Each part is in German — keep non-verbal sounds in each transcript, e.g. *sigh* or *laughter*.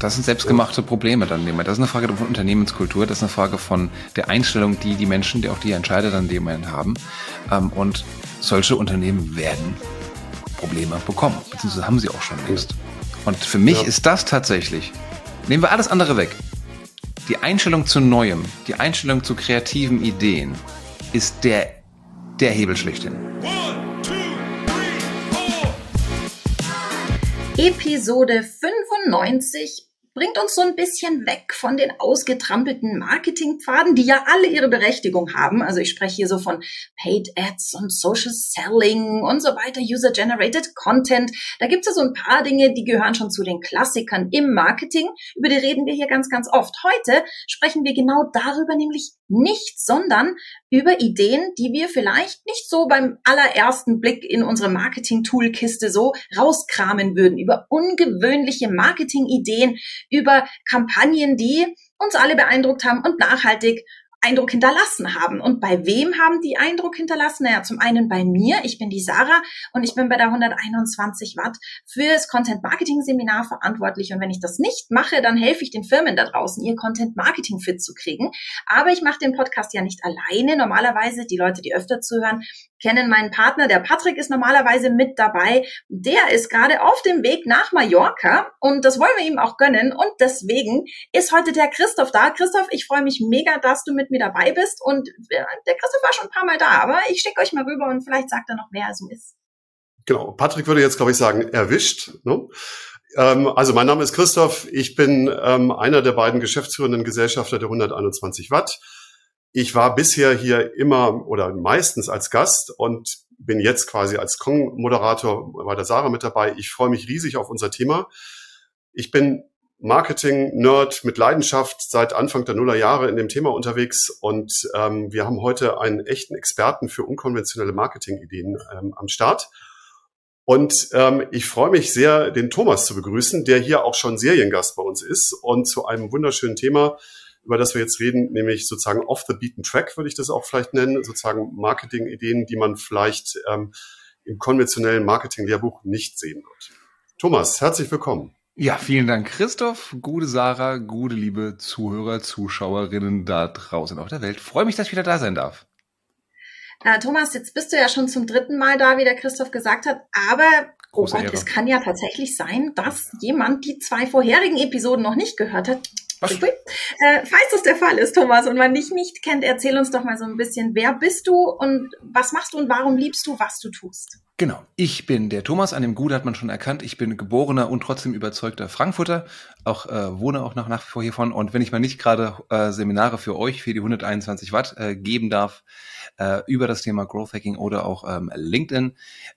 das sind selbstgemachte Probleme dann. Das ist eine Frage von Unternehmenskultur, das ist eine Frage von der Einstellung, die die Menschen, die auch die Entscheider dann in dem Moment haben. Ähm, und solche Unternehmen werden Probleme bekommen, beziehungsweise haben sie auch schon längst. Und für mich ja. ist das tatsächlich, nehmen wir alles andere weg, die Einstellung zu Neuem, die Einstellung zu kreativen Ideen ist der, der Hebel schlechthin. Episode 95 bringt uns so ein bisschen weg von den ausgetrampelten Marketingpfaden, die ja alle ihre Berechtigung haben. Also ich spreche hier so von Paid Ads und Social Selling und so weiter, User-Generated Content. Da gibt es ja so ein paar Dinge, die gehören schon zu den Klassikern im Marketing. Über die reden wir hier ganz, ganz oft. Heute sprechen wir genau darüber, nämlich nicht, sondern über Ideen, die wir vielleicht nicht so beim allerersten Blick in unsere Marketing-Toolkiste so rauskramen würden, über ungewöhnliche Marketing-Ideen, über Kampagnen, die uns alle beeindruckt haben und nachhaltig Eindruck hinterlassen haben. Und bei wem haben die Eindruck hinterlassen? Naja, zum einen bei mir. Ich bin die Sarah und ich bin bei der 121 Watt fürs Content Marketing Seminar verantwortlich. Und wenn ich das nicht mache, dann helfe ich den Firmen da draußen, ihr Content Marketing fit zu kriegen. Aber ich mache den Podcast ja nicht alleine. Normalerweise, die Leute, die öfter zuhören, kennen meinen Partner. Der Patrick ist normalerweise mit dabei. Der ist gerade auf dem Weg nach Mallorca und das wollen wir ihm auch gönnen. Und deswegen ist heute der Christoph da. Christoph, ich freue mich mega, dass du mit mir dabei bist. Und der Christoph war schon ein paar Mal da, aber ich schicke euch mal rüber und vielleicht sagt er noch, wer er so ist. Genau. Patrick würde jetzt, glaube ich, sagen, erwischt. Ne? Ähm, also mein Name ist Christoph. Ich bin ähm, einer der beiden geschäftsführenden Gesellschafter der 121 Watt. Ich war bisher hier immer oder meistens als Gast und bin jetzt quasi als Kong-Moderator bei der Sarah mit dabei. Ich freue mich riesig auf unser Thema. Ich bin Marketing-Nerd mit Leidenschaft seit Anfang der Nullerjahre in dem Thema unterwegs und ähm, wir haben heute einen echten Experten für unkonventionelle Marketing-Ideen ähm, am Start. Und ähm, ich freue mich sehr, den Thomas zu begrüßen, der hier auch schon Seriengast bei uns ist und zu einem wunderschönen Thema, über das wir jetzt reden, nämlich sozusagen off the beaten track, würde ich das auch vielleicht nennen, sozusagen Marketing-Ideen, die man vielleicht ähm, im konventionellen Marketing-Lehrbuch nicht sehen wird. Thomas, herzlich willkommen. Ja, vielen Dank, Christoph. Gute Sarah, gute liebe Zuhörer, Zuschauerinnen da draußen auf der Welt. Freue mich, dass ich wieder da sein darf. Äh, Thomas, jetzt bist du ja schon zum dritten Mal da, wie der Christoph gesagt hat, aber oh Gott, es kann ja tatsächlich sein, dass jemand die zwei vorherigen Episoden noch nicht gehört hat. Äh, falls das der Fall ist, Thomas, und man dich nicht kennt, erzähl uns doch mal so ein bisschen, wer bist du und was machst du und warum liebst du, was du tust? Genau, ich bin der Thomas, an dem Gut hat man schon erkannt. Ich bin geborener und trotzdem überzeugter Frankfurter, auch äh, wohne auch noch nach wie vor hiervon. Und wenn ich mal nicht gerade äh, Seminare für euch, für die 121 Watt äh, geben darf, äh, über das Thema Growth Hacking oder auch ähm, LinkedIn,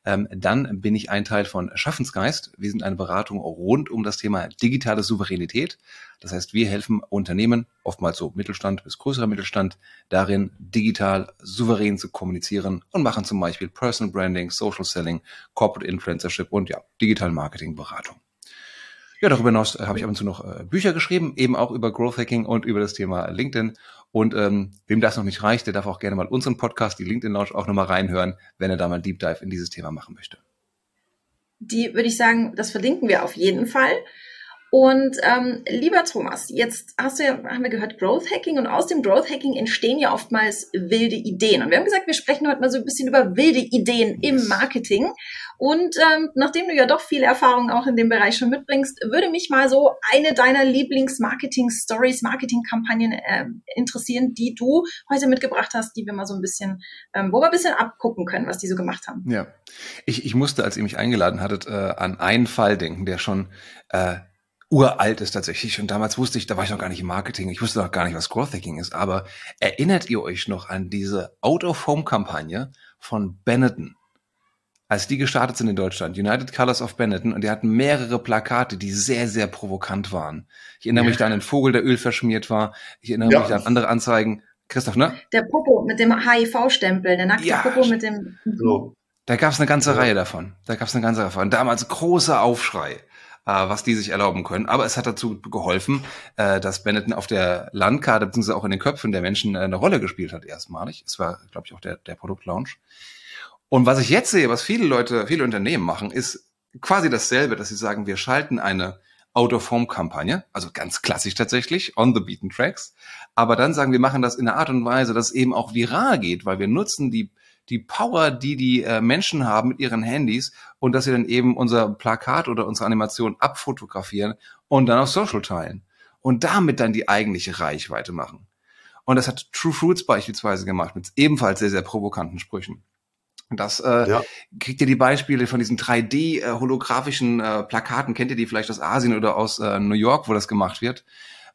ähm, dann bin ich ein Teil von Schaffensgeist. Wir sind eine Beratung rund um das Thema digitale Souveränität. Das heißt, wir helfen Unternehmen, oftmals so Mittelstand bis größerer Mittelstand, darin digital souverän zu kommunizieren und machen zum Beispiel Personal Branding, Social Selling, Corporate Influencership und ja, Digital Marketing Beratung. Ja, darüber hinaus äh, habe ich ab und zu noch äh, Bücher geschrieben, eben auch über Growth Hacking und über das Thema LinkedIn. Und ähm, wem das noch nicht reicht, der darf auch gerne mal unseren Podcast, die LinkedIn Lounge, auch nochmal reinhören, wenn er da mal Deep Dive in dieses Thema machen möchte. Die würde ich sagen, das verlinken wir auf jeden Fall. Und ähm, lieber Thomas, jetzt hast du ja, haben wir gehört, Growth Hacking und aus dem Growth Hacking entstehen ja oftmals wilde Ideen. Und wir haben gesagt, wir sprechen heute mal so ein bisschen über wilde Ideen im Marketing. Und ähm, nachdem du ja doch viel Erfahrung auch in dem Bereich schon mitbringst, würde mich mal so eine deiner Lieblings-Marketing-Stories, Marketing-Kampagnen äh, interessieren, die du heute mitgebracht hast, die wir mal so ein bisschen, ähm, wo wir ein bisschen abgucken können, was die so gemacht haben. Ja, ich, ich musste, als ihr mich eingeladen hattet, äh, an einen Fall denken, der schon äh, uralt ist tatsächlich. Und damals wusste ich, da war ich noch gar nicht im Marketing, ich wusste noch gar nicht, was Growth Hacking ist. Aber erinnert ihr euch noch an diese Out-of-Home-Kampagne von Benetton? Als die gestartet sind in Deutschland, United Colors of Benetton, und die hatten mehrere Plakate, die sehr, sehr provokant waren. Ich erinnere ja. mich da an den Vogel, der Öl verschmiert war. Ich erinnere ja. mich an andere Anzeigen. Christoph, ne? Der Popo mit dem HIV-Stempel, der nackte ja. Popo mit dem. So. Da gab es eine ganze Reihe davon. Da gab es eine ganze Reihe davon. Damals großer Aufschrei was die sich erlauben können. Aber es hat dazu geholfen, äh, dass Benetton auf der Landkarte bzw. auch in den Köpfen der Menschen äh, eine Rolle gespielt hat erstmalig. Es war, glaube ich, auch der, der Produktlaunch. Und was ich jetzt sehe, was viele Leute, viele Unternehmen machen, ist quasi dasselbe, dass sie sagen, wir schalten eine Out-of-Home-Kampagne, also ganz klassisch tatsächlich, on the beaten tracks. Aber dann sagen wir machen das in einer Art und Weise, dass es eben auch viral geht, weil wir nutzen die die Power, die die äh, Menschen haben mit ihren Handys und dass sie dann eben unser Plakat oder unsere Animation abfotografieren und dann auf Social teilen und damit dann die eigentliche Reichweite machen. Und das hat True Fruits beispielsweise gemacht mit ebenfalls sehr, sehr provokanten Sprüchen. Das äh, ja. kriegt ihr die Beispiele von diesen 3D äh, holographischen äh, Plakaten, kennt ihr die vielleicht aus Asien oder aus äh, New York, wo das gemacht wird?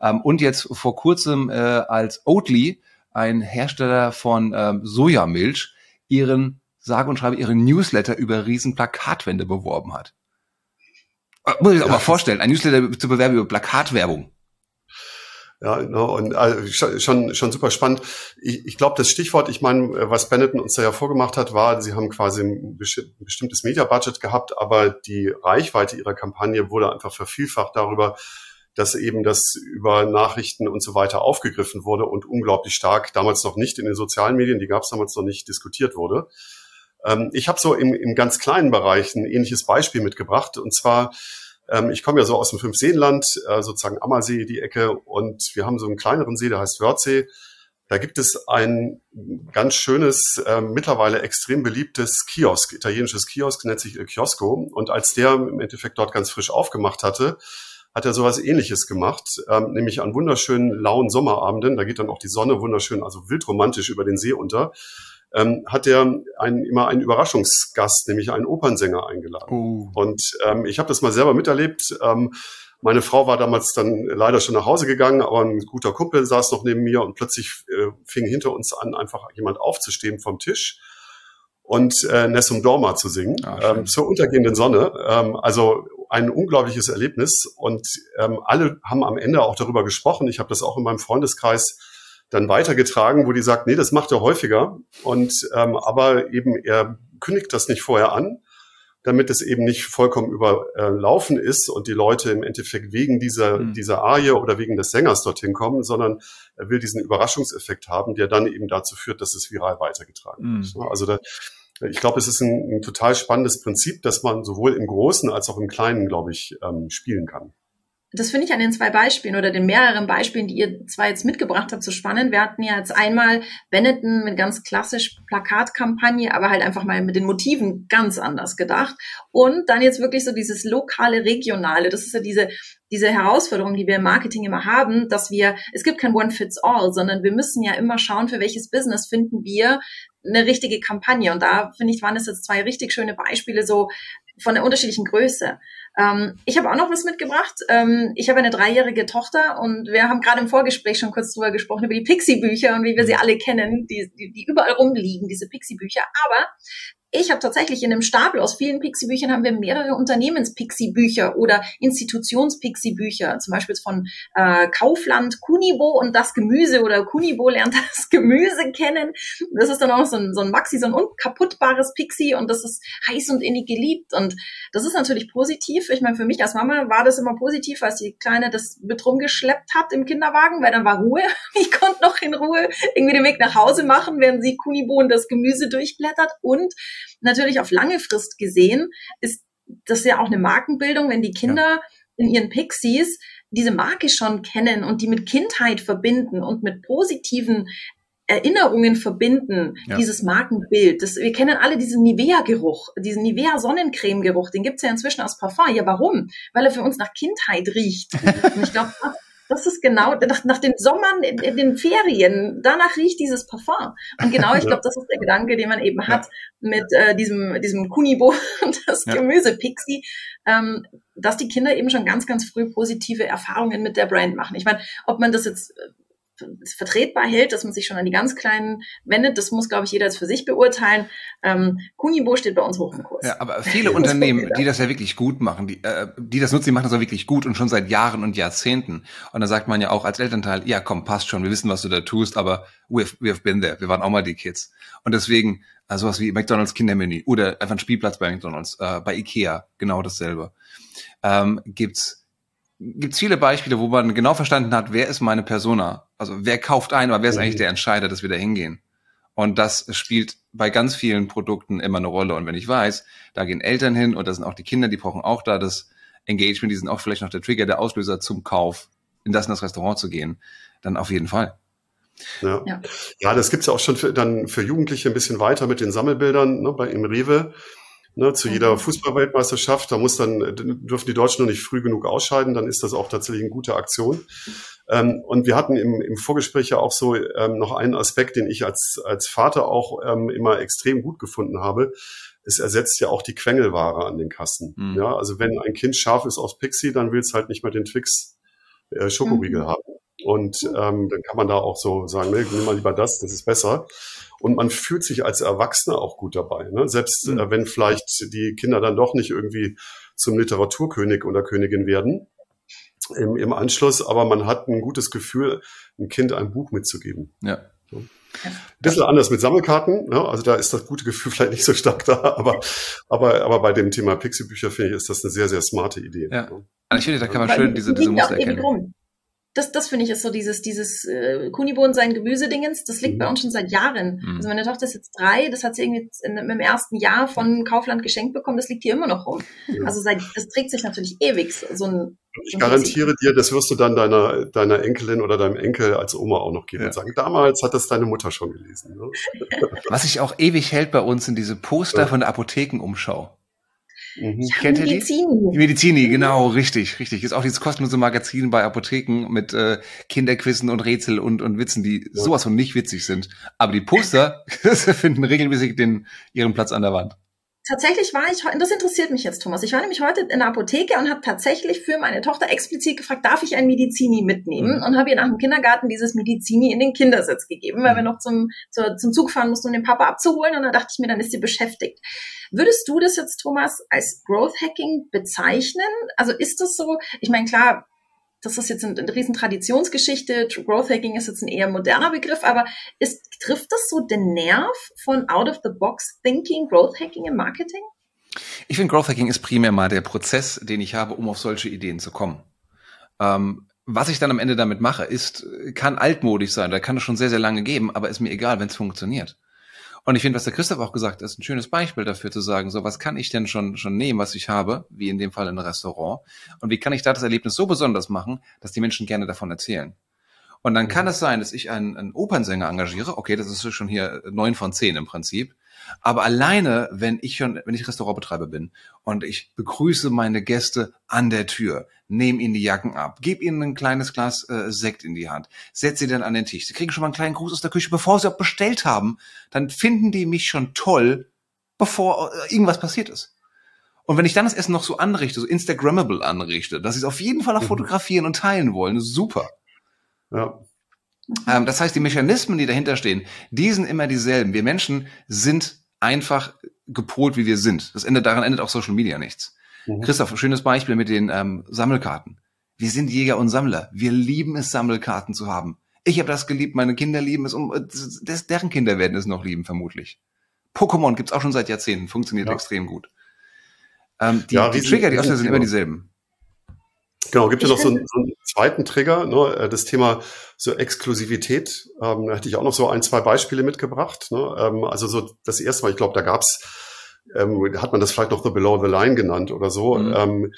Ähm, und jetzt vor kurzem äh, als Oatly, ein Hersteller von ähm, Sojamilch, ihren, sage und schreibe, ihren Newsletter über riesen Plakatwände beworben hat. Äh, muss ich ja, auch mal vorstellen, ein Newsletter zu bewerben über Plakatwerbung. Ja, no, und also, schon, schon super spannend. Ich, ich glaube, das Stichwort, ich meine, was Benetton uns da ja vorgemacht hat, war, sie haben quasi ein bestimmtes Media-Budget gehabt, aber die Reichweite ihrer Kampagne wurde einfach vervielfacht darüber, dass eben das über Nachrichten und so weiter aufgegriffen wurde und unglaublich stark, damals noch nicht in den sozialen Medien, die gab es damals noch nicht, diskutiert wurde. Ähm, ich habe so im, im ganz kleinen Bereich ein ähnliches Beispiel mitgebracht, und zwar ähm, ich komme ja so aus dem Fünfseenland, äh, sozusagen Ammersee, die Ecke, und wir haben so einen kleineren See, der heißt Wörthsee. Da gibt es ein ganz schönes, äh, mittlerweile extrem beliebtes Kiosk, italienisches Kiosk, nennt sich Il Chiosco. Und als der im Endeffekt dort ganz frisch aufgemacht hatte, hat er sowas ähnliches gemacht, ähm, nämlich an wunderschönen lauen Sommerabenden, da geht dann auch die Sonne wunderschön, also wildromantisch über den See unter, ähm, hat er einen, immer einen Überraschungsgast, nämlich einen Opernsänger eingeladen. Uh. Und ähm, ich habe das mal selber miterlebt. Ähm, meine Frau war damals dann leider schon nach Hause gegangen, aber ein guter Kumpel saß noch neben mir und plötzlich äh, fing hinter uns an, einfach jemand aufzustehen vom Tisch und äh, Nessum Dorma zu singen Ach, ähm, zur untergehenden Sonne. Ähm, also ein unglaubliches Erlebnis und ähm, alle haben am Ende auch darüber gesprochen. Ich habe das auch in meinem Freundeskreis dann weitergetragen, wo die sagt, nee, das macht er häufiger. Und ähm, aber eben er kündigt das nicht vorher an, damit es eben nicht vollkommen überlaufen ist und die Leute im Endeffekt wegen dieser, mhm. dieser Arie oder wegen des Sängers dorthin kommen, sondern er will diesen Überraschungseffekt haben, der dann eben dazu führt, dass es viral weitergetragen wird. Mhm. Also da, ich glaube, es ist ein, ein, total spannendes Prinzip, dass man sowohl im Großen als auch im Kleinen, glaube ich, ähm, spielen kann das finde ich an den zwei Beispielen oder den mehreren Beispielen, die ihr zwar jetzt mitgebracht habt, so spannend. Wir hatten ja jetzt einmal Benetton mit ganz klassisch Plakatkampagne, aber halt einfach mal mit den Motiven ganz anders gedacht. Und dann jetzt wirklich so dieses lokale, regionale. Das ist ja diese, diese Herausforderung, die wir im Marketing immer haben, dass wir, es gibt kein One Fits All, sondern wir müssen ja immer schauen, für welches Business finden wir eine richtige Kampagne. Und da finde ich, waren es jetzt zwei richtig schöne Beispiele so von der unterschiedlichen Größe. Ähm, ich habe auch noch was mitgebracht. Ähm, ich habe eine dreijährige Tochter und wir haben gerade im Vorgespräch schon kurz drüber gesprochen, über die Pixie-Bücher und wie wir sie alle kennen, die, die, die überall rumliegen, diese Pixie-Bücher. Aber ich habe tatsächlich in einem Stapel aus vielen Pixie-Büchern haben wir mehrere Unternehmens-Pixie-Bücher oder Institutions-Pixie-Bücher, zum Beispiel von äh, Kaufland, Kunibo und das Gemüse oder Kunibo lernt *laughs* das Gemüse kennen. Das ist dann auch so ein, so ein Maxi, so ein unkaputtbares Pixie und das ist heiß und innig geliebt und das ist natürlich positiv. Ich meine, für mich als Mama war das immer positiv, als die Kleine das mit rumgeschleppt hat im Kinderwagen, weil dann war Ruhe. *laughs* Ich konnte noch in Ruhe irgendwie den Weg nach Hause machen, während sie Kunibo und das Gemüse durchblättert und natürlich auf lange Frist gesehen ist das ja auch eine Markenbildung, wenn die Kinder ja. in ihren Pixies diese Marke schon kennen und die mit Kindheit verbinden und mit positiven Erinnerungen verbinden, ja. dieses Markenbild. Das, wir kennen alle diesen Nivea-Geruch, diesen Nivea-Sonnencreme-Geruch, den gibt's ja inzwischen als Parfum. Ja, warum? Weil er für uns nach Kindheit riecht. *laughs* Und ich glaube, das ist genau, nach, nach den Sommern, in, in, den Ferien, danach riecht dieses Parfum. Und genau, ich glaube, das ist der Gedanke, den man eben hat mit äh, diesem, diesem Kunibo und *laughs* das ja. Gemüse-Pixie, ähm, dass die Kinder eben schon ganz, ganz früh positive Erfahrungen mit der Brand machen. Ich meine, ob man das jetzt äh, vertretbar hält, dass man sich schon an die ganz Kleinen wendet. Das muss, glaube ich, jeder jetzt für sich beurteilen. Ähm, Kunibo steht bei uns hoch im Kurs. Ja, aber viele *laughs* Unternehmen, die das ja wirklich gut machen, die, äh, die das nutzen, die machen das auch wirklich gut und schon seit Jahren und Jahrzehnten. Und da sagt man ja auch als Elternteil, ja komm, passt schon, wir wissen, was du da tust, aber we've, we've been there, wir waren auch mal die Kids. Und deswegen, äh, sowas wie McDonalds Kindermenü oder einfach ein Spielplatz bei McDonalds, äh, bei Ikea, genau dasselbe. Ähm, gibt's gibt es viele Beispiele, wo man genau verstanden hat, wer ist meine Persona? Also wer kauft ein, aber wer ist mhm. eigentlich der Entscheider, dass wir da hingehen? Und das spielt bei ganz vielen Produkten immer eine Rolle. Und wenn ich weiß, da gehen Eltern hin und da sind auch die Kinder, die brauchen auch da das Engagement, die sind auch vielleicht noch der Trigger, der Auslöser zum Kauf, in das in das Restaurant zu gehen, dann auf jeden Fall. Ja, ja. ja das gibt's ja auch schon für, dann für Jugendliche ein bisschen weiter mit den Sammelbildern ne, bei im Rewe. Ne, zu jeder mhm. Fußballweltmeisterschaft, da muss dann, dürfen die Deutschen noch nicht früh genug ausscheiden, dann ist das auch tatsächlich eine gute Aktion. Ähm, und wir hatten im, im Vorgespräch ja auch so ähm, noch einen Aspekt, den ich als, als Vater auch ähm, immer extrem gut gefunden habe. Es ersetzt ja auch die Quengelware an den Kassen. Mhm. Ja, also wenn ein Kind scharf ist aus Pixie, dann will es halt nicht mehr den Twix äh, Schokoriegel mhm. haben. Und ähm, dann kann man da auch so sagen, nee, nimm mal lieber das, das ist besser. Und man fühlt sich als Erwachsener auch gut dabei. Ne? Selbst mhm. äh, wenn vielleicht die Kinder dann doch nicht irgendwie zum Literaturkönig oder Königin werden im, im Anschluss, aber man hat ein gutes Gefühl, ein Kind ein Buch mitzugeben. Ja. So. Ein bisschen anders mit Sammelkarten, ne? also da ist das gute Gefühl *laughs* vielleicht nicht so stark da, aber, aber, aber bei dem Thema Pixie-Bücher finde ich, ist das eine sehr, sehr smarte Idee. Ja. Also ich finde, da kann man schön diese, diese Muster erkennen das, das finde ich ist so dieses, dieses äh, Kunibohnen sein Gemüsedingens, das liegt mhm. bei uns schon seit Jahren. Mhm. Also meine Tochter ist jetzt drei, das hat sie irgendwie in, im ersten Jahr von Kaufland geschenkt bekommen, das liegt hier immer noch rum. Mhm. Also seit, das trägt sich natürlich ewig, so ein ich garantiere dir, das wirst du dann deiner, deiner Enkelin oder deinem Enkel als Oma auch noch geben ja. und sagen, damals hat das deine Mutter schon gelesen. Ne? Was sich auch ewig hält bei uns sind diese Poster ja. von der Apothekenumschau. Mhm. Kennt ihr die? Medizini. Medizini, genau, richtig, richtig. Ist auch dieses kostenlose Magazin bei Apotheken mit äh, Kinderquissen und Rätsel und, und Witzen, die ja. sowas von nicht witzig sind. Aber die Poster *laughs* finden regelmäßig den, ihren Platz an der Wand. Tatsächlich war ich, das interessiert mich jetzt, Thomas. Ich war nämlich heute in der Apotheke und habe tatsächlich für meine Tochter explizit gefragt, darf ich ein Medizini mitnehmen? Mhm. Und habe ihr nach dem Kindergarten dieses Medizini in den Kindersitz gegeben, weil mhm. wir noch zum, zur, zum Zug fahren mussten, um den Papa abzuholen. Und dann dachte ich mir, dann ist sie beschäftigt. Würdest du das jetzt, Thomas, als Growth Hacking bezeichnen? Also ist das so? Ich meine, klar, das ist jetzt eine, eine riesen Traditionsgeschichte. Growth Hacking ist jetzt ein eher moderner Begriff, aber ist, trifft das so den Nerv von Out of the Box Thinking, Growth Hacking im Marketing? Ich finde, Growth Hacking ist primär mal der Prozess, den ich habe, um auf solche Ideen zu kommen. Ähm, was ich dann am Ende damit mache, ist, kann altmodisch sein, da kann es schon sehr, sehr lange geben, aber ist mir egal, wenn es funktioniert. Und ich finde, was der Christoph auch gesagt hat, ist ein schönes Beispiel dafür zu sagen, so was kann ich denn schon, schon nehmen, was ich habe, wie in dem Fall ein Restaurant, und wie kann ich da das Erlebnis so besonders machen, dass die Menschen gerne davon erzählen. Und dann kann es sein, dass ich einen, einen Opernsänger engagiere. Okay, das ist schon hier neun von zehn im Prinzip. Aber alleine, wenn ich schon, wenn ich Restaurantbetreiber bin und ich begrüße meine Gäste an der Tür, nehme ihnen die Jacken ab, gebe ihnen ein kleines Glas äh, Sekt in die Hand, setze sie dann an den Tisch. Sie kriegen schon mal einen kleinen Gruß aus der Küche, bevor sie auch bestellt haben. Dann finden die mich schon toll, bevor äh, irgendwas passiert ist. Und wenn ich dann das Essen noch so anrichte, so Instagrammable anrichte, dass sie es auf jeden Fall auch mhm. fotografieren und teilen wollen, super. Ja. Ähm, das heißt, die Mechanismen, die dahinter stehen, die sind immer dieselben. Wir Menschen sind einfach gepolt, wie wir sind. Das endet, daran endet auch Social Media nichts. Mhm. Christoph, schönes Beispiel mit den ähm, Sammelkarten. Wir sind Jäger und Sammler. Wir lieben es, Sammelkarten zu haben. Ich habe das geliebt, meine Kinder lieben es und das, deren Kinder werden es noch lieben, vermutlich. Pokémon gibt's auch schon seit Jahrzehnten, funktioniert ja. extrem gut. Ähm, die, ja, die Trigger, die Auslöser sind immer dieselben. Genau, gibt es noch so einen, so einen, zweiten Trigger, ne, äh, das Thema so Exklusivität. Ähm, da hätte ich auch noch so ein, zwei Beispiele mitgebracht. Ne? Ähm, also so das erste Mal, ich glaube, da gab's, ähm, hat man das vielleicht noch the Below the Line genannt oder so. Mhm. Ähm,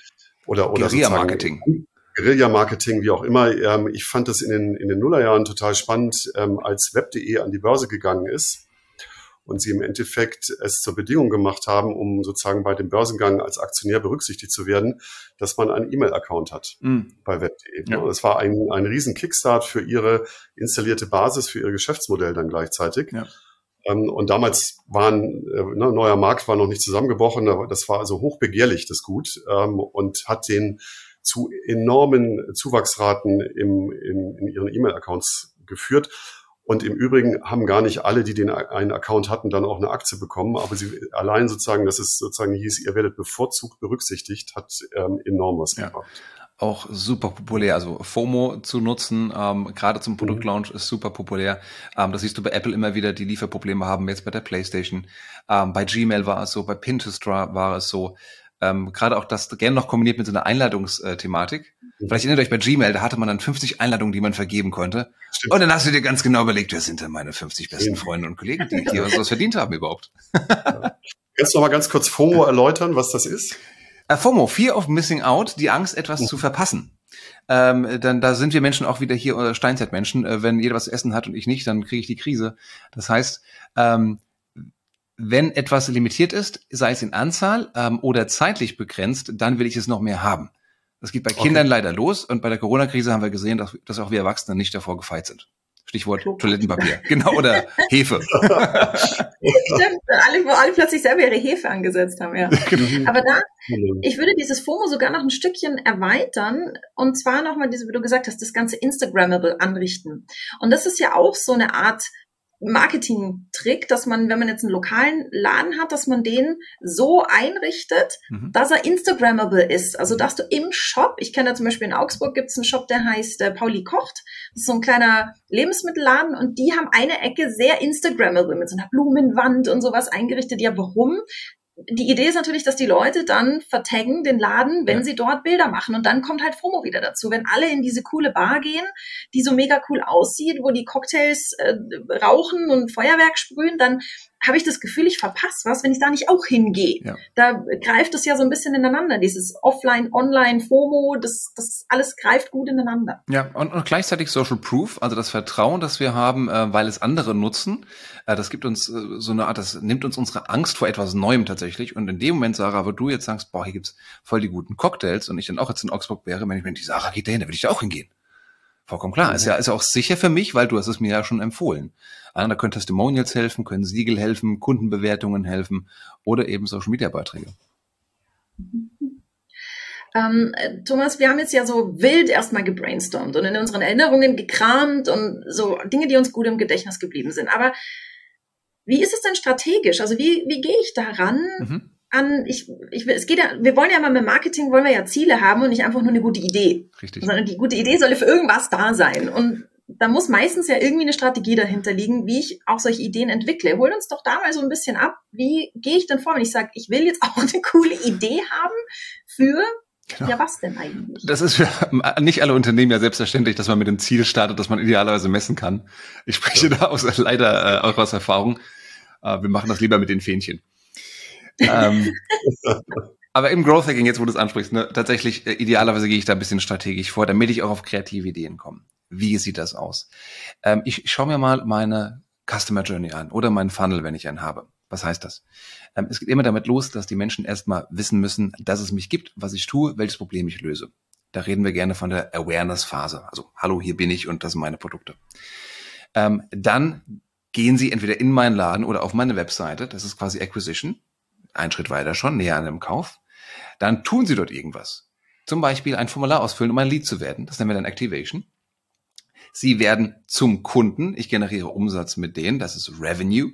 oder oder Guerilla-Marketing. Guerilla-Marketing, wie auch immer. Ähm, ich fand das in den, in den Nullerjahren total spannend, ähm, als Web.de an die Börse gegangen ist und sie im Endeffekt es zur Bedingung gemacht haben, um sozusagen bei dem Börsengang als Aktionär berücksichtigt zu werden, dass man einen E-Mail-Account hat mhm. bei web.de. Ja. Das war ein, ein riesen Kickstart für ihre installierte Basis, für ihr Geschäftsmodell dann gleichzeitig. Ja. Ähm, und damals waren, äh, ne, neuer Markt war noch nicht zusammengebrochen, das war also hochbegehrlich, das Gut, ähm, und hat den zu enormen Zuwachsraten im, in, in ihren E-Mail-Accounts geführt. Und im Übrigen haben gar nicht alle, die den einen Account hatten, dann auch eine Aktie bekommen. Aber sie allein sozusagen, dass es sozusagen hieß, ihr werdet bevorzugt berücksichtigt, hat ähm, enorm was ja. gebracht auch super populär. Also FOMO zu nutzen, ähm, gerade zum Produktlaunch, ist super populär. Ähm, das siehst du bei Apple immer wieder, die Lieferprobleme haben, jetzt bei der PlayStation. Ähm, bei Gmail war es so, bei Pinterest war es so. Ähm, Gerade auch das gerne noch kombiniert mit so einer Einladungsthematik. Mhm. Vielleicht erinnert euch bei Gmail, da hatte man dann 50 Einladungen, die man vergeben konnte. Stimmt. Und dann hast du dir ganz genau überlegt, wer sind denn meine 50 besten Freunde und Kollegen, die hier was verdient haben überhaupt. Ja. *laughs* Kannst du noch mal ganz kurz FOMO erläutern, was das ist? Äh, FOMO, Fear of Missing Out, die Angst, etwas zu verpassen. Ähm, dann da sind wir Menschen auch wieder hier äh, Steinzeitmenschen. Äh, wenn jeder was zu essen hat und ich nicht, dann kriege ich die Krise. Das heißt, ähm, wenn etwas limitiert ist, sei es in Anzahl ähm, oder zeitlich begrenzt, dann will ich es noch mehr haben. Das geht bei Kindern okay. leider los und bei der Corona-Krise haben wir gesehen, dass, dass auch wir Erwachsene nicht davor gefeit sind. Stichwort oh. Toilettenpapier. genau, oder Hefe. *laughs* Stimmt, alle, wo alle plötzlich selber ihre Hefe angesetzt haben, ja. *laughs* Genau. Aber da, ich würde dieses FOMO sogar noch ein Stückchen erweitern und zwar nochmal diese, wie du gesagt hast, das ganze Instagrammable anrichten. Und das ist ja auch so eine Art Marketing-Trick, dass man, wenn man jetzt einen lokalen Laden hat, dass man den so einrichtet, mhm. dass er Instagrammable ist. Also dass du im Shop, ich kenne da zum Beispiel in Augsburg gibt es einen Shop, der heißt äh, Pauli Kocht. Das ist so ein kleiner Lebensmittelladen und die haben eine Ecke sehr Instagrammable mit so einer Blumenwand und sowas eingerichtet. Ja, warum? Die Idee ist natürlich, dass die Leute dann vertaggen den Laden, wenn ja. sie dort Bilder machen. Und dann kommt halt FOMO wieder dazu. Wenn alle in diese coole Bar gehen, die so mega cool aussieht, wo die Cocktails äh, rauchen und Feuerwerk sprühen, dann habe ich das Gefühl, ich verpasse was, wenn ich da nicht auch hingehe. Ja. Da greift es ja so ein bisschen ineinander, dieses Offline, Online, FOMO, das, das alles greift gut ineinander. Ja, und, und gleichzeitig Social Proof, also das Vertrauen, das wir haben, äh, weil es andere nutzen, äh, das gibt uns äh, so eine Art, das nimmt uns unsere Angst vor etwas Neuem tatsächlich. Und in dem Moment, Sarah, wo du jetzt sagst, boah, hier gibt's voll die guten Cocktails und ich dann auch jetzt in Augsburg wäre, wenn ich mir die Sarah geht dahin, dann würde ich da auch hingehen. Vollkommen klar. Ist ja ist auch sicher für mich, weil du hast es mir ja schon empfohlen. Da können Testimonials helfen, können Siegel helfen, Kundenbewertungen helfen oder eben Social Media Beiträge. Ähm, Thomas, wir haben jetzt ja so wild erstmal gebrainstormt und in unseren Erinnerungen gekramt und so Dinge, die uns gut im Gedächtnis geblieben sind. Aber wie ist es denn strategisch? Also wie, wie gehe ich daran? Mhm an, ich, ich, es geht ja, wir wollen ja mal mit Marketing, wollen wir ja Ziele haben und nicht einfach nur eine gute Idee. Richtig. Sondern die gute Idee soll für irgendwas da sein. Und da muss meistens ja irgendwie eine Strategie dahinter liegen, wie ich auch solche Ideen entwickle. Hol uns doch da mal so ein bisschen ab. Wie gehe ich denn vor, wenn ich sage, ich will jetzt *laughs* auch eine coole Idee haben für Genau. Ja, was denn eigentlich? Das ist für nicht alle Unternehmen ja selbstverständlich, dass man mit dem Ziel startet, dass man idealerweise messen kann. Ich spreche ja. da aus, leider äh, auch aus Erfahrung. Äh, wir machen das lieber mit den Fähnchen ähm, *laughs* aber im Growth Hacking, jetzt wo du es ansprichst, ne, tatsächlich, äh, idealerweise gehe ich da ein bisschen strategisch vor, damit ich auch auf kreative Ideen komme. Wie sieht das aus? Ähm, ich, ich schaue mir mal meine Customer Journey an oder meinen Funnel, wenn ich einen habe. Was heißt das? Ähm, es geht immer damit los, dass die Menschen erstmal wissen müssen, dass es mich gibt, was ich tue, welches Problem ich löse. Da reden wir gerne von der Awareness-Phase. Also, hallo, hier bin ich und das sind meine Produkte. Ähm, dann gehen Sie entweder in meinen Laden oder auf meine Webseite. Das ist quasi Acquisition einen Schritt weiter schon, näher an dem Kauf, dann tun sie dort irgendwas. Zum Beispiel ein Formular ausfüllen, um ein Lead zu werden. Das nennen wir dann Activation. Sie werden zum Kunden. Ich generiere Umsatz mit denen. Das ist Revenue.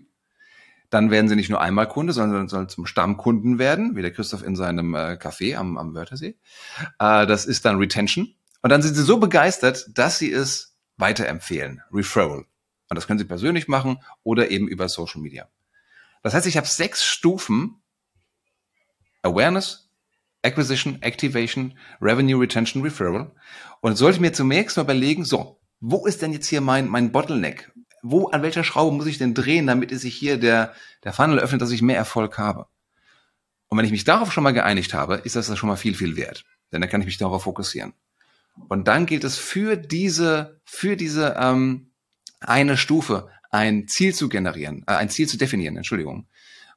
Dann werden sie nicht nur einmal Kunde, sondern sollen zum Stammkunden werden, wie der Christoph in seinem äh, Café am, am Wörthersee. Äh, das ist dann Retention. Und dann sind sie so begeistert, dass sie es weiterempfehlen. Referral. Und das können sie persönlich machen oder eben über Social Media. Das heißt, ich habe sechs Stufen, Awareness, Acquisition, Activation, Revenue, Retention, Referral. Und sollte mir zunächst mal überlegen, so, wo ist denn jetzt hier mein, mein Bottleneck? Wo, an welcher Schraube muss ich denn drehen, damit es sich hier der, der Funnel öffnet, dass ich mehr Erfolg habe? Und wenn ich mich darauf schon mal geeinigt habe, ist das schon mal viel, viel wert. Denn dann kann ich mich darauf fokussieren. Und dann gilt es für diese, für diese ähm, eine Stufe ein Ziel zu generieren, äh, ein Ziel zu definieren, Entschuldigung.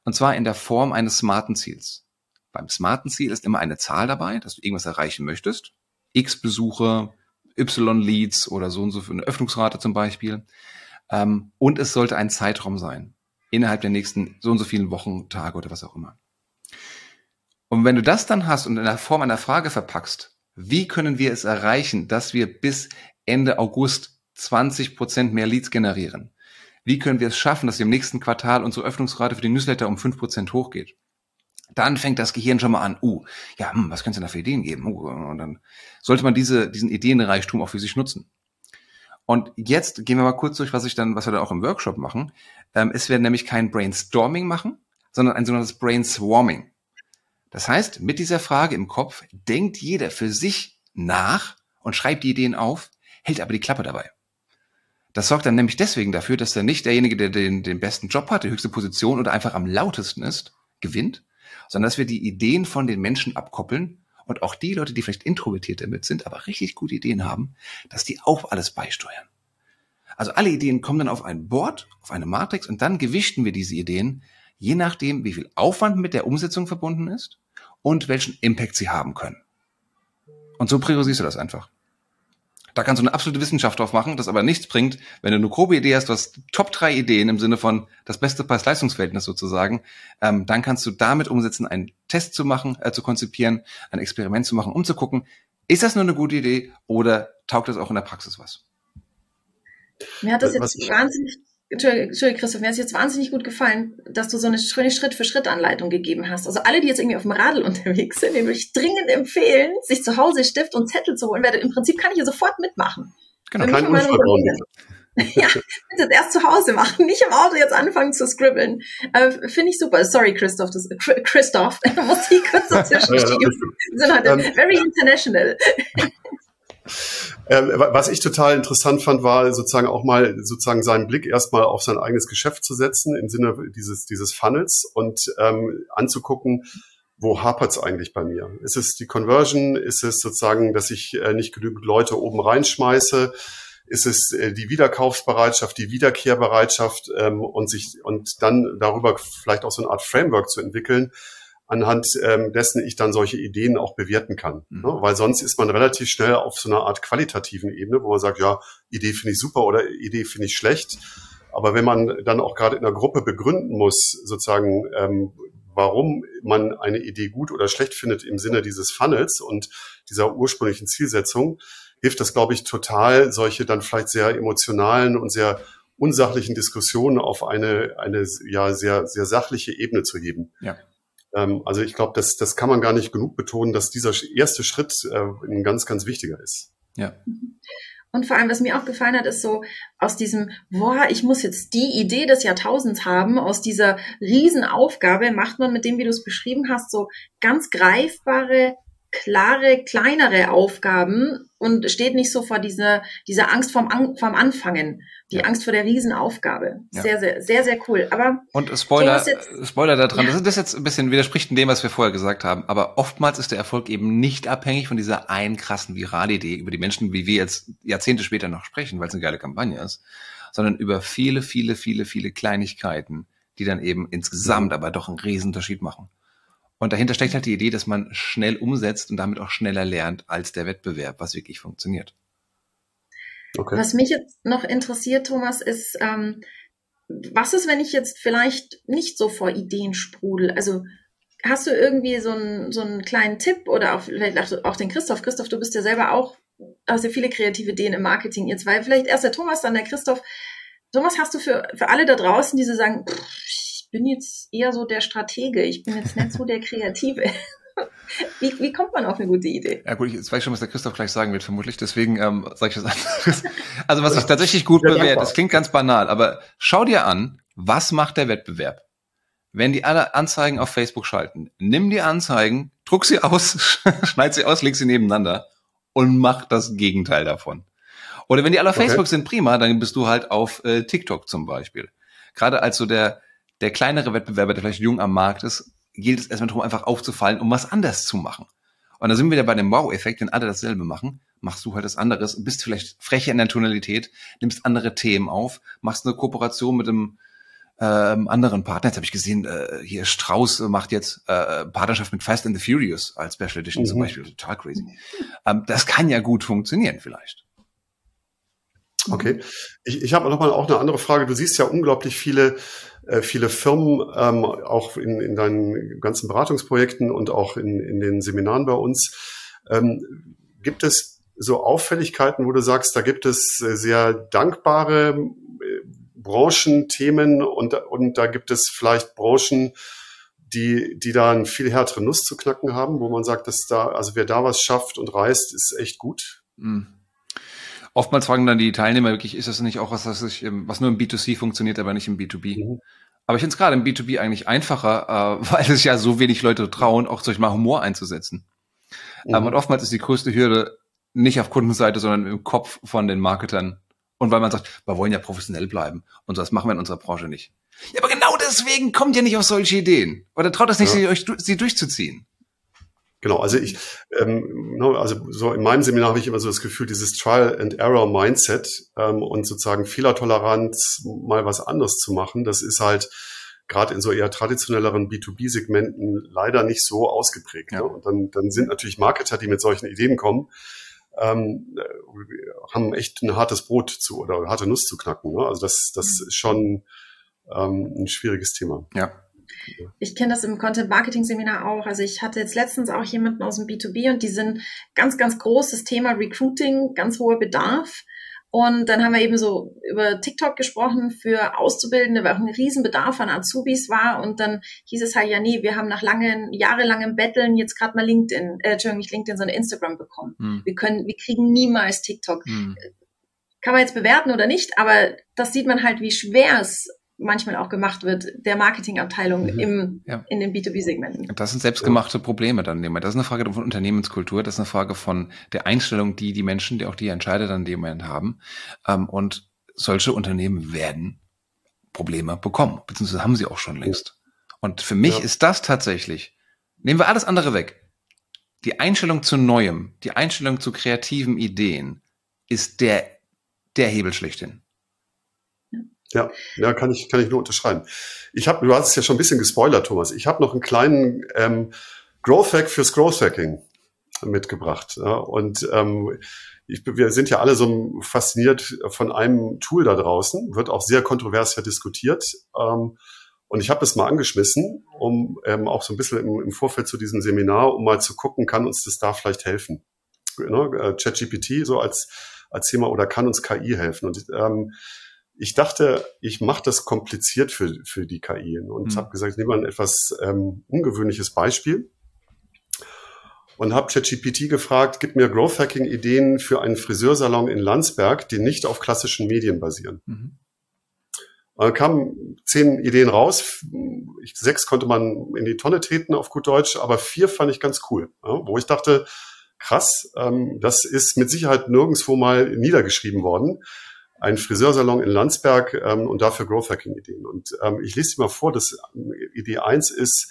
Und zwar in der Form eines smarten Ziels. Beim smarten Ziel ist immer eine Zahl dabei, dass du irgendwas erreichen möchtest. X Besuche, Y Leads oder so und so für eine Öffnungsrate zum Beispiel. Ähm, und es sollte ein Zeitraum sein. Innerhalb der nächsten so und so vielen Wochen, Tage oder was auch immer. Und wenn du das dann hast und in der Form einer Frage verpackst, wie können wir es erreichen, dass wir bis Ende August 20 Prozent mehr Leads generieren? Wie können wir es schaffen, dass im nächsten Quartal unsere Öffnungsrate für die Newsletter um fünf Prozent hochgeht? Dann fängt das Gehirn schon mal an, uh, ja, hm, was könnte es denn da für Ideen geben? Uh, und dann sollte man diese, diesen Ideenreichtum auch für sich nutzen. Und jetzt gehen wir mal kurz durch, was ich dann, was wir dann auch im Workshop machen. Ähm, es werden nämlich kein Brainstorming machen, sondern ein sogenanntes Brainswarming. Das heißt, mit dieser Frage im Kopf denkt jeder für sich nach und schreibt die Ideen auf, hält aber die Klappe dabei. Das sorgt dann nämlich deswegen dafür, dass dann nicht derjenige, der den, den besten Job hat, die höchste Position oder einfach am lautesten ist, gewinnt, sondern dass wir die Ideen von den Menschen abkoppeln und auch die Leute, die vielleicht introvertiert damit sind, aber richtig gute Ideen haben, dass die auch alles beisteuern. Also alle Ideen kommen dann auf ein Board, auf eine Matrix und dann gewichten wir diese Ideen, je nachdem, wie viel Aufwand mit der Umsetzung verbunden ist und welchen Impact sie haben können. Und so priorisierst du das einfach. Da kannst du eine absolute Wissenschaft drauf machen, das aber nichts bringt, wenn du eine grobe Idee hast, du hast Top drei Ideen im Sinne von das beste Preis-Leistungs-Verhältnis sozusagen, ähm, dann kannst du damit umsetzen, einen Test zu machen, äh, zu konzipieren, ein Experiment zu machen, um zu gucken, ist das nur eine gute Idee oder taugt das auch in der Praxis was? Mir hat das jetzt wahnsinnig Entschuldigung, Christoph, mir hat es jetzt wahnsinnig gut gefallen, dass du so eine schöne Schritt-für-Schritt-Anleitung gegeben hast. Also alle, die jetzt irgendwie auf dem Radl *laughs* unterwegs sind, den würde ich dringend empfehlen, sich zu Hause Stift und Zettel zu holen, weil im Prinzip kann ich hier sofort mitmachen. Genau, kein Unfall *laughs* Ja, bitte erst zu Hause machen, nicht im Auto jetzt anfangen zu scribbeln. Äh, Finde ich super. Sorry, Christoph, das, Christoph, *laughs* muss ich kurz dazwischen schieben. Wir sind heute ähm, very international. Ähm, was ich total interessant fand, war sozusagen auch mal sozusagen seinen Blick erstmal auf sein eigenes Geschäft zu setzen im Sinne dieses, dieses Funnels und ähm, anzugucken, wo hapert es eigentlich bei mir? Ist es die Conversion? Ist es sozusagen, dass ich äh, nicht genügend Leute oben reinschmeiße? Ist es äh, die Wiederkaufsbereitschaft, die Wiederkehrbereitschaft ähm, und sich und dann darüber vielleicht auch so eine Art Framework zu entwickeln, anhand ähm, dessen ich dann solche Ideen auch bewerten kann. Mhm. Ne? Weil sonst ist man relativ schnell auf so einer Art qualitativen Ebene, wo man sagt, ja, Idee finde ich super oder Idee finde ich schlecht. Aber wenn man dann auch gerade in einer Gruppe begründen muss, sozusagen, ähm, warum man eine Idee gut oder schlecht findet im Sinne dieses Funnels und dieser ursprünglichen Zielsetzung, hilft das, glaube ich, total, solche dann vielleicht sehr emotionalen und sehr unsachlichen Diskussionen auf eine, eine ja, sehr, sehr sachliche Ebene zu heben. Ja. Ähm, also ich glaube, das, das kann man gar nicht genug betonen, dass dieser erste Schritt äh, ein ganz, ganz wichtiger ist. Ja. Und vor allem, was mir auch gefallen hat, ist so aus diesem, boah, ich muss jetzt die Idee des Jahrtausends haben, aus dieser Riesenaufgabe macht man mit dem, wie du es beschrieben hast, so ganz greifbare, klare, kleinere Aufgaben und steht nicht so vor dieser, dieser Angst vorm, An vorm Anfangen. Die ja. Angst vor der Riesenaufgabe. Ja. Sehr, sehr, sehr, sehr cool. Aber und Spoiler, Spoiler da dran. Ja. Das ist jetzt ein bisschen widerspricht in dem, was wir vorher gesagt haben. Aber oftmals ist der Erfolg eben nicht abhängig von dieser einen krassen Viralidee, über die Menschen, wie wir jetzt Jahrzehnte später noch sprechen, weil es eine geile Kampagne ist, sondern über viele, viele, viele, viele Kleinigkeiten, die dann eben insgesamt aber doch einen Riesenunterschied machen. Und dahinter steckt halt die Idee, dass man schnell umsetzt und damit auch schneller lernt als der Wettbewerb, was wirklich funktioniert. Okay. Was mich jetzt noch interessiert, Thomas, ist, ähm, was ist, wenn ich jetzt vielleicht nicht so vor Ideen sprudel? Also hast du irgendwie so einen, so einen kleinen Tipp oder auch, vielleicht auch den Christoph? Christoph, du bist ja selber auch, hast ja viele kreative Ideen im Marketing, ihr zwei. Vielleicht erst der Thomas, dann der Christoph. Thomas, hast du für, für alle da draußen, die so sagen, ich bin jetzt eher so der Stratege, ich bin jetzt nicht so der Kreative. *laughs* Wie, wie kommt man auf eine gute Idee? Ja gut, jetzt weiß ich schon, was der Christoph gleich sagen wird, vermutlich. Deswegen ähm, sage ich das anderes. Also was ich tatsächlich gut bewährt, das klingt ganz banal, aber schau dir an, was macht der Wettbewerb? Wenn die alle Anzeigen auf Facebook schalten, nimm die Anzeigen, druck sie aus, *laughs* schneid sie aus, leg sie nebeneinander und mach das Gegenteil davon. Oder wenn die alle auf okay. Facebook sind, prima, dann bist du halt auf äh, TikTok zum Beispiel. Gerade als so der, der kleinere Wettbewerber, der vielleicht jung am Markt ist, gilt es erstmal darum, einfach aufzufallen, um was anders zu machen. Und da sind wir wieder bei dem Wow-Effekt, wenn alle dasselbe machen, machst du halt das anderes, bist vielleicht frecher in der Tonalität, nimmst andere Themen auf, machst eine Kooperation mit einem ähm, anderen Partner. Jetzt habe ich gesehen, äh, hier Strauß macht jetzt äh, Partnerschaft mit Fast and the Furious als Special Edition mhm. zum Beispiel. Total crazy. Ähm, das kann ja gut funktionieren vielleicht. Okay. Ich, ich habe noch mal auch eine andere Frage. Du siehst ja unglaublich viele äh, viele Firmen, ähm, auch in, in deinen ganzen Beratungsprojekten und auch in, in den Seminaren bei uns. Ähm, gibt es so Auffälligkeiten, wo du sagst, da gibt es sehr dankbare äh, Branchenthemen und, und da gibt es vielleicht Branchen, die, die da einen viel härteren Nuss zu knacken haben, wo man sagt, dass da, also wer da was schafft und reist, ist echt gut. Mhm. Oftmals fragen dann die Teilnehmer wirklich, ist das nicht auch was, was, ich, was nur im B2C funktioniert, aber nicht im B2B? Mhm. Aber ich finde es gerade im B2B eigentlich einfacher, äh, *laughs* weil es ja so wenig Leute trauen, auch solch mal Humor einzusetzen. Mhm. Ähm, und oftmals ist die größte Hürde nicht auf Kundenseite, sondern im Kopf von den Marketern. Und weil man sagt, wir wollen ja professionell bleiben. Und das machen wir in unserer Branche nicht. Ja, aber genau deswegen kommt ihr nicht auf solche Ideen. Oder traut es nicht, ja. sie, euch, sie durchzuziehen. Genau, also ich, ähm, ne, also so in meinem Seminar habe ich immer so das Gefühl, dieses Trial and Error Mindset ähm, und sozusagen Fehlertoleranz, mal was anderes zu machen, das ist halt gerade in so eher traditionelleren B2B-Segmenten leider nicht so ausgeprägt. Ja. Ne? Und dann, dann sind natürlich Marketer, die mit solchen Ideen kommen, ähm, haben echt ein hartes Brot zu oder harte Nuss zu knacken. Ne? Also das, das ist schon ähm, ein schwieriges Thema. Ja. Ich kenne das im Content Marketing Seminar auch. Also ich hatte jetzt letztens auch jemanden aus dem B2B und die sind ganz, ganz großes Thema Recruiting, ganz hoher Bedarf. Und dann haben wir eben so über TikTok gesprochen für Auszubildende, weil auch ein Riesenbedarf an Azubis war. Und dann hieß es halt, ja, nee, wir haben nach langen, jahrelangem Betteln jetzt gerade mal LinkedIn, äh, Entschuldigung, nicht LinkedIn, sondern Instagram bekommen. Hm. Wir können, wir kriegen niemals TikTok. Hm. Kann man jetzt bewerten oder nicht, aber das sieht man halt, wie schwer es manchmal auch gemacht wird, der Marketingabteilung mhm. im, ja. in den B2B-Segmenten. Das sind selbstgemachte Probleme dann. Das ist eine Frage von Unternehmenskultur, das ist eine Frage von der Einstellung, die die Menschen, die auch die Entscheider dann in dem Moment haben. Ähm, und solche Unternehmen werden Probleme bekommen, beziehungsweise haben sie auch schon längst. Und für mich ja. ist das tatsächlich, nehmen wir alles andere weg, die Einstellung zu Neuem, die Einstellung zu kreativen Ideen ist der, der Hebel schlechthin. Ja, ja, kann ich, kann ich nur unterschreiben. Ich habe, du hast es ja schon ein bisschen gespoilert, Thomas. Ich habe noch einen kleinen ähm, Growth Hack fürs Growth Hacking mitgebracht. Ja, und ähm, ich, wir sind ja alle so fasziniert von einem Tool da draußen, wird auch sehr kontrovers ja diskutiert. Ähm, und ich habe es mal angeschmissen, um ähm, auch so ein bisschen im, im, Vorfeld zu diesem Seminar, um mal zu gucken, kann uns das da vielleicht helfen? Ne? Äh, ChatGPT so als als Thema oder kann uns KI helfen? Und ähm, ich dachte, ich mache das kompliziert für, für die KI und mhm. habe gesagt, ich nehme mal ein etwas ähm, ungewöhnliches Beispiel und habe ChatGPT gefragt, gib mir Growth Hacking Ideen für einen Friseursalon in Landsberg, die nicht auf klassischen Medien basieren. Mhm. Da kamen zehn Ideen raus. Ich, sechs konnte man in die Tonne treten auf gut Deutsch, aber vier fand ich ganz cool, ja, wo ich dachte, krass, ähm, das ist mit Sicherheit nirgendwo mal niedergeschrieben worden ein Friseursalon in Landsberg ähm, und dafür Growth Hacking Ideen. Und ähm, ich lese dir mal vor, dass ähm, Idee eins ist,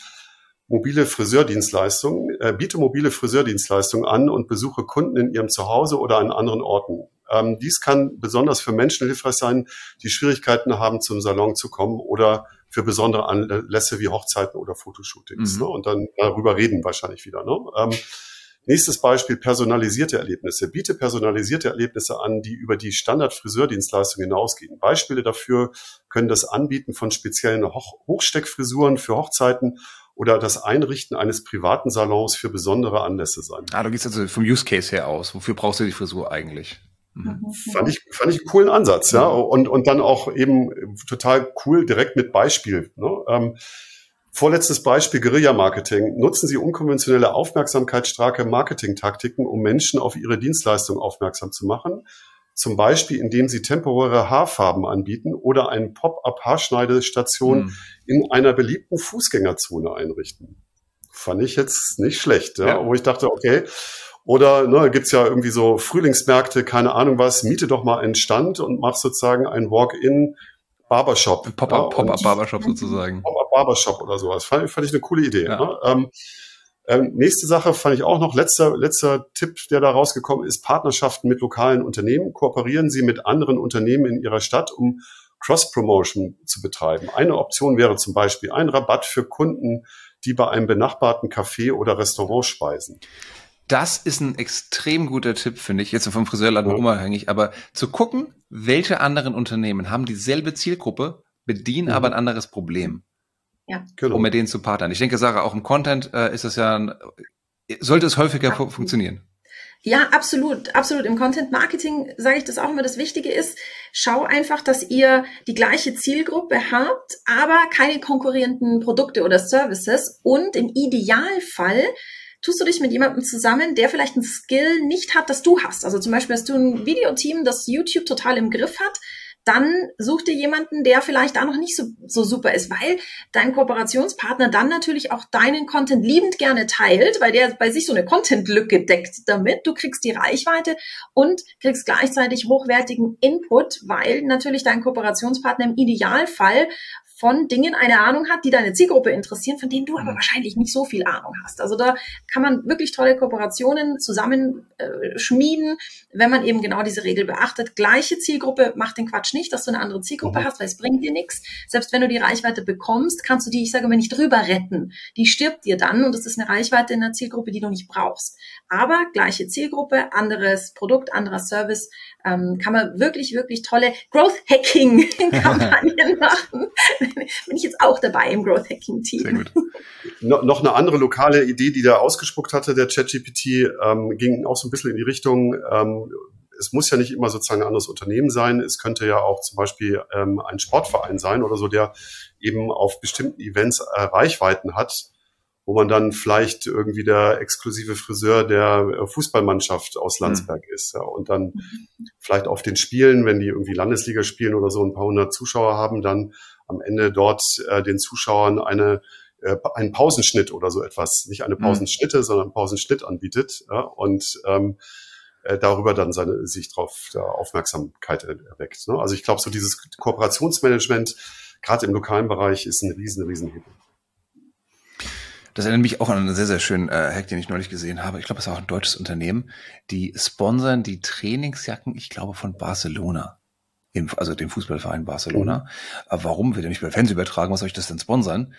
mobile Friseurdienstleistungen, äh, biete mobile Friseurdienstleistungen an und besuche Kunden in ihrem Zuhause oder an anderen Orten. Ähm, dies kann besonders für Menschen hilfreich sein, die Schwierigkeiten haben, zum Salon zu kommen oder für besondere Anlässe wie Hochzeiten oder Fotoshootings. Mhm. Ne? Und dann darüber reden wahrscheinlich wieder. Ne? Ähm, Nächstes Beispiel, personalisierte Erlebnisse. Biete personalisierte Erlebnisse an, die über die Standard-Friseurdienstleistung hinausgehen. Beispiele dafür können das Anbieten von speziellen Hoch Hochsteckfrisuren für Hochzeiten oder das Einrichten eines privaten Salons für besondere Anlässe sein. Ah, du gehst also vom Use Case her aus. Wofür brauchst du die Frisur eigentlich? Mhm. Fand ich, fand ich einen coolen Ansatz, ja. Und, und dann auch eben total cool direkt mit Beispiel. Ne? Ähm, Vorletztes Beispiel Guerilla-Marketing. Nutzen Sie unkonventionelle, aufmerksamkeitsstarke Marketingtaktiken, um Menschen auf Ihre Dienstleistung aufmerksam zu machen. Zum Beispiel, indem Sie temporäre Haarfarben anbieten oder eine Pop-up-Haarschneidestation hm. in einer beliebten Fußgängerzone einrichten. Fand ich jetzt nicht schlecht, ja? ja. wo ich dachte, okay, oder ne, gibt ja irgendwie so Frühlingsmärkte, keine Ahnung was, miete doch mal einen Stand und mach sozusagen ein Walk-in Barbershop. Pop-up ja, Pop Barbershop sozusagen. Pop-up Barbershop oder sowas. Fand, fand ich eine coole Idee. Ja. Ne? Ähm, ähm, nächste Sache fand ich auch noch, letzter, letzter Tipp, der da rausgekommen ist, Partnerschaften mit lokalen Unternehmen. Kooperieren Sie mit anderen Unternehmen in Ihrer Stadt, um Cross-Promotion zu betreiben. Eine Option wäre zum Beispiel ein Rabatt für Kunden, die bei einem benachbarten Café oder Restaurant speisen. Das ist ein extrem guter Tipp, finde ich, jetzt vom Friseurladen ja. unabhängig, aber zu gucken, welche anderen Unternehmen haben dieselbe Zielgruppe, bedienen mhm. aber ein anderes Problem. Ja. Genau. Um mit denen zu partnern. Ich denke, Sarah, auch im Content äh, ist es ja, ein, sollte es häufiger fu funktionieren. Ja, absolut, absolut. Im Content Marketing sage ich das auch immer. Das Wichtige ist, schau einfach, dass ihr die gleiche Zielgruppe habt, aber keine konkurrierenden Produkte oder Services und im Idealfall tust du dich mit jemandem zusammen, der vielleicht einen Skill nicht hat, das du hast. Also zum Beispiel hast du ein Videoteam, das YouTube total im Griff hat, dann such dir jemanden, der vielleicht da noch nicht so, so super ist, weil dein Kooperationspartner dann natürlich auch deinen Content liebend gerne teilt, weil der bei sich so eine Content-Lücke deckt damit. Du kriegst die Reichweite und kriegst gleichzeitig hochwertigen Input, weil natürlich dein Kooperationspartner im Idealfall von Dingen eine Ahnung hat, die deine Zielgruppe interessieren, von denen du aber mhm. wahrscheinlich nicht so viel Ahnung hast. Also da kann man wirklich tolle Kooperationen zusammen äh, schmieden, wenn man eben genau diese Regel beachtet. Gleiche Zielgruppe macht den Quatsch nicht, dass du eine andere Zielgruppe mhm. hast, weil es bringt dir nichts. Selbst wenn du die Reichweite bekommst, kannst du die, ich sage mal, nicht drüber retten. Die stirbt dir dann und das ist eine Reichweite in der Zielgruppe, die du nicht brauchst. Aber gleiche Zielgruppe, anderes Produkt, anderer Service, ähm, kann man wirklich, wirklich tolle Growth-Hacking-Kampagnen *laughs* machen. *laughs* Bin ich jetzt auch dabei im Growth-Hacking-Team. Sehr gut. No, noch eine andere lokale Idee, die da ausgespuckt hatte, der ChatGPT, ähm, ging auch so ein bisschen in die Richtung, ähm, es muss ja nicht immer sozusagen ein anderes Unternehmen sein. Es könnte ja auch zum Beispiel ähm, ein Sportverein sein oder so, der eben auf bestimmten Events äh, Reichweiten hat wo man dann vielleicht irgendwie der exklusive Friseur der äh, Fußballmannschaft aus mhm. Landsberg mhm. ist. Ja, und dann vielleicht auf den Spielen, wenn die irgendwie Landesliga spielen oder so ein paar hundert Zuschauer haben, dann am Ende dort äh, den Zuschauern eine äh, einen Pausenschnitt oder so etwas, nicht eine mhm. Pausenschnitte, mhm. sondern einen Pausenschnitt anbietet ja, und ähm, äh, darüber dann seine, sich darauf Aufmerksamkeit erweckt. Ne? Also ich glaube, so dieses Kooperationsmanagement, gerade im lokalen Bereich, ist ein riesen, riesen Hebel. Das erinnert mich auch an einen sehr, sehr schönen äh, Hack, den ich neulich gesehen habe. Ich glaube, es war auch ein deutsches Unternehmen. Die sponsern die Trainingsjacken, ich glaube, von Barcelona. Im, also dem Fußballverein Barcelona. Mhm. Aber warum wird er nicht bei Fans übertragen? Was soll ich das denn sponsern?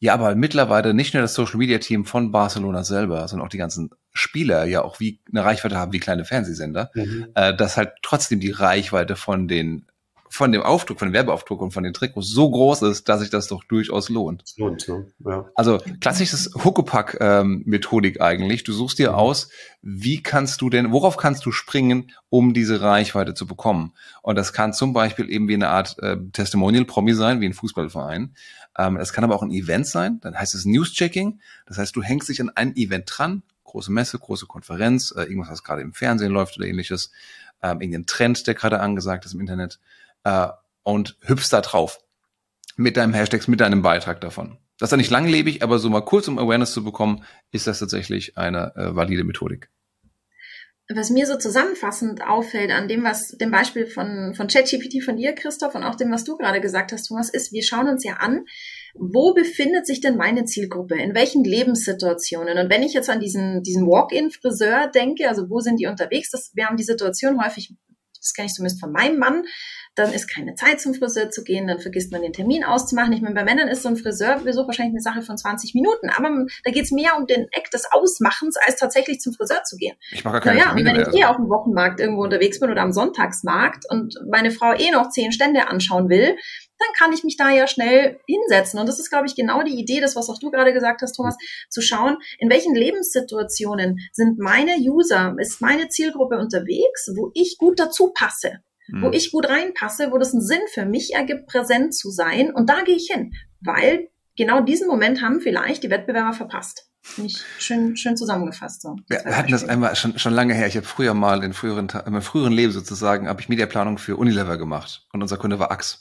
Ja, aber mittlerweile nicht nur das Social Media Team von Barcelona selber, sondern auch die ganzen Spieler ja auch wie eine Reichweite haben wie kleine Fernsehsender, mhm. äh, dass halt trotzdem die Reichweite von den von dem Aufdruck, von dem Werbeaufdruck und von den Trikots so groß ist, dass sich das doch durchaus lohnt. lohnt ne? ja. Also klassisches Huckepack-Methodik ähm, eigentlich. Du suchst dir mhm. aus, wie kannst du denn, worauf kannst du springen, um diese Reichweite zu bekommen? Und das kann zum Beispiel eben wie eine Art äh, Testimonial-Promi sein, wie ein Fußballverein. Ähm, es kann aber auch ein Event sein, dann heißt es News-Checking. Das heißt, du hängst dich an ein Event dran, große Messe, große Konferenz, äh, irgendwas, was gerade im Fernsehen läuft oder ähnliches, ähm, irgendein Trend, der gerade angesagt ist im Internet äh, und hüpfst da drauf. Mit deinem Hashtags, mit deinem Beitrag davon. Das ist ja nicht langlebig, aber so mal kurz, um Awareness zu bekommen, ist das tatsächlich eine äh, valide Methodik. Was mir so zusammenfassend auffällt an dem, was dem Beispiel von, von ChatGPT von dir, Christoph, und auch dem, was du gerade gesagt hast, Thomas, ist, wir schauen uns ja an, wo befindet sich denn meine Zielgruppe? In welchen Lebenssituationen? Und wenn ich jetzt an diesen, diesen Walk-in-Friseur denke, also wo sind die unterwegs? Das, wir haben die Situation häufig, das kenne ich zumindest von meinem Mann, dann ist keine Zeit zum Friseur zu gehen, dann vergisst man den Termin auszumachen. Ich meine, bei Männern ist so ein Friseurbesuch wahrscheinlich eine Sache von 20 Minuten, aber da geht es mehr um den Eck des Ausmachens, als tatsächlich zum Friseur zu gehen. Ich mache keine naja, Termine und wenn ich eh auf dem Wochenmarkt irgendwo unterwegs bin oder am Sonntagsmarkt und meine Frau eh noch zehn Stände anschauen will, dann kann ich mich da ja schnell hinsetzen. Und das ist, glaube ich, genau die Idee, das, was auch du gerade gesagt hast, Thomas, zu schauen, in welchen Lebenssituationen sind meine User, ist meine Zielgruppe unterwegs, wo ich gut dazu passe wo mhm. ich gut reinpasse, wo das einen Sinn für mich ergibt, präsent zu sein. Und da gehe ich hin, weil genau diesen Moment haben vielleicht die Wettbewerber verpasst. Finde ich schön, schön zusammengefasst. So. Wir, wir hatten das einmal schon, schon lange her. Ich habe früher mal in früheren, in meinem früheren Leben sozusagen, habe ich Mediaplanung für Unilever gemacht. Und unser Kunde war Axe.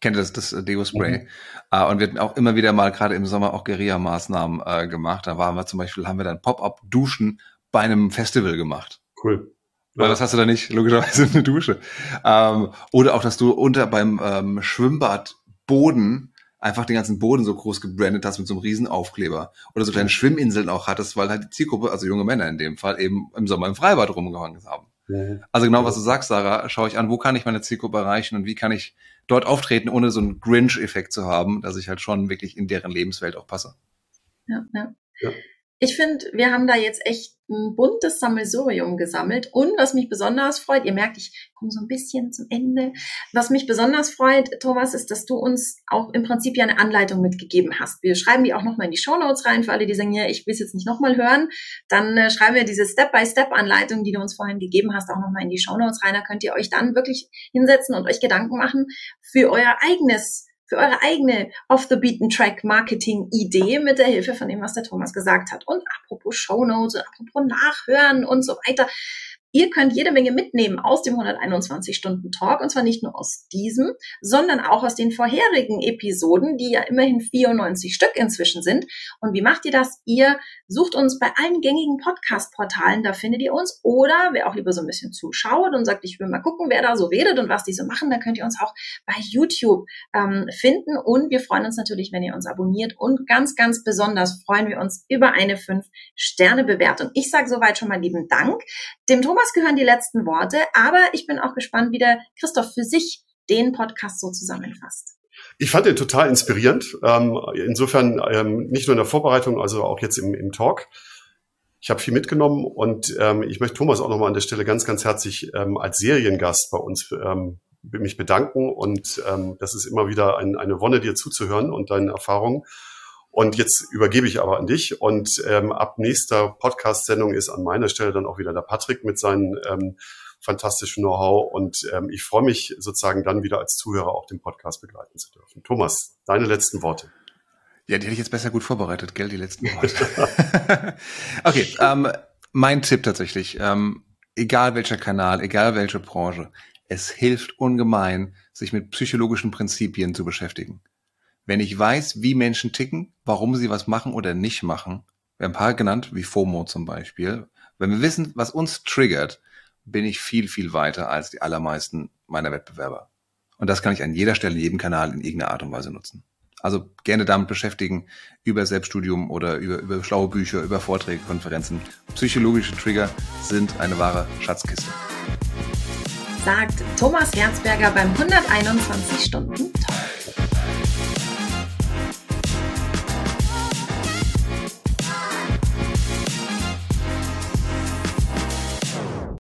Kennt ihr das, das äh, Deo-Spray? Mhm. Uh, und wir hatten auch immer wieder mal, gerade im Sommer, auch Guerilla-Maßnahmen uh, gemacht. Da waren wir zum Beispiel, haben wir dann Pop-Up-Duschen bei einem Festival gemacht. Cool. Weil das hast du da nicht, logischerweise eine Dusche. Ähm, oder auch, dass du unter beim ähm, Schwimmbadboden einfach den ganzen Boden so groß gebrandet hast mit so einem Riesenaufkleber. Oder so kleine Schwimminseln auch hattest, weil halt die Zielgruppe, also junge Männer in dem Fall, eben im Sommer im Freibad rumgehangen haben. Mhm. Also genau, was du sagst, Sarah, schaue ich an, wo kann ich meine Zielgruppe erreichen und wie kann ich dort auftreten, ohne so einen Grinch-Effekt zu haben, dass ich halt schon wirklich in deren Lebenswelt auch passe. Ja, ja. ja. Ich finde, wir haben da jetzt echt ein buntes Sammelsurium gesammelt. Und was mich besonders freut, ihr merkt, ich komme so ein bisschen zum Ende. Was mich besonders freut, Thomas, ist, dass du uns auch im Prinzip ja eine Anleitung mitgegeben hast. Wir schreiben die auch nochmal in die Show Notes rein, für alle, die sagen, ja, ich will es jetzt nicht nochmal hören. Dann äh, schreiben wir diese Step-by-Step-Anleitung, die du uns vorhin gegeben hast, auch nochmal in die Show Notes rein. Da könnt ihr euch dann wirklich hinsetzen und euch Gedanken machen für euer eigenes für eure eigene Off-the-Beaten-Track-Marketing-Idee mit der Hilfe von dem, was der Thomas gesagt hat. Und apropos Shownotes und apropos Nachhören und so weiter. Ihr könnt jede Menge mitnehmen aus dem 121-Stunden-Talk und zwar nicht nur aus diesem, sondern auch aus den vorherigen Episoden, die ja immerhin 94 Stück inzwischen sind. Und wie macht ihr das? Ihr sucht uns bei allen gängigen Podcast-Portalen, da findet ihr uns. Oder wer auch lieber so ein bisschen zuschaut und sagt, ich will mal gucken, wer da so redet und was die so machen, dann könnt ihr uns auch bei YouTube ähm, finden. Und wir freuen uns natürlich, wenn ihr uns abonniert. Und ganz, ganz besonders freuen wir uns über eine 5-Sterne-Bewertung. Ich sage soweit schon mal lieben Dank. Dem Thomas gehören die letzten Worte, aber ich bin auch gespannt, wie der Christoph für sich den Podcast so zusammenfasst. Ich fand den total inspirierend. Ähm, insofern ähm, nicht nur in der Vorbereitung, also auch jetzt im, im Talk. Ich habe viel mitgenommen und ähm, ich möchte Thomas auch nochmal an der Stelle ganz, ganz herzlich als Seriengast bei uns mich bedanken und das ist immer wieder ein, eine Wonne, dir zuzuhören und deinen Erfahrungen. Und jetzt übergebe ich aber an dich und ähm, ab nächster Podcast-Sendung ist an meiner Stelle dann auch wieder der Patrick mit seinen ähm, fantastischen Know-how und ähm, ich freue mich sozusagen dann wieder als Zuhörer auch den Podcast begleiten zu dürfen. Thomas, deine letzten Worte. Ja, die hätte ich jetzt besser gut vorbereitet, gell, die letzten Worte. *laughs* okay, ähm, mein Tipp tatsächlich, ähm, egal welcher Kanal, egal welche Branche, es hilft ungemein, sich mit psychologischen Prinzipien zu beschäftigen. Wenn ich weiß, wie Menschen ticken, warum sie was machen oder nicht machen, wir haben ein paar genannt, wie FOMO zum Beispiel, wenn wir wissen, was uns triggert, bin ich viel, viel weiter als die allermeisten meiner Wettbewerber. Und das kann ich an jeder Stelle, in jedem Kanal in irgendeiner Art und Weise nutzen. Also gerne damit beschäftigen, über Selbststudium oder über, über schlaue Bücher, über Vorträge, Konferenzen. Psychologische Trigger sind eine wahre Schatzkiste sagt Thomas Herzberger beim 121 Stunden Talk.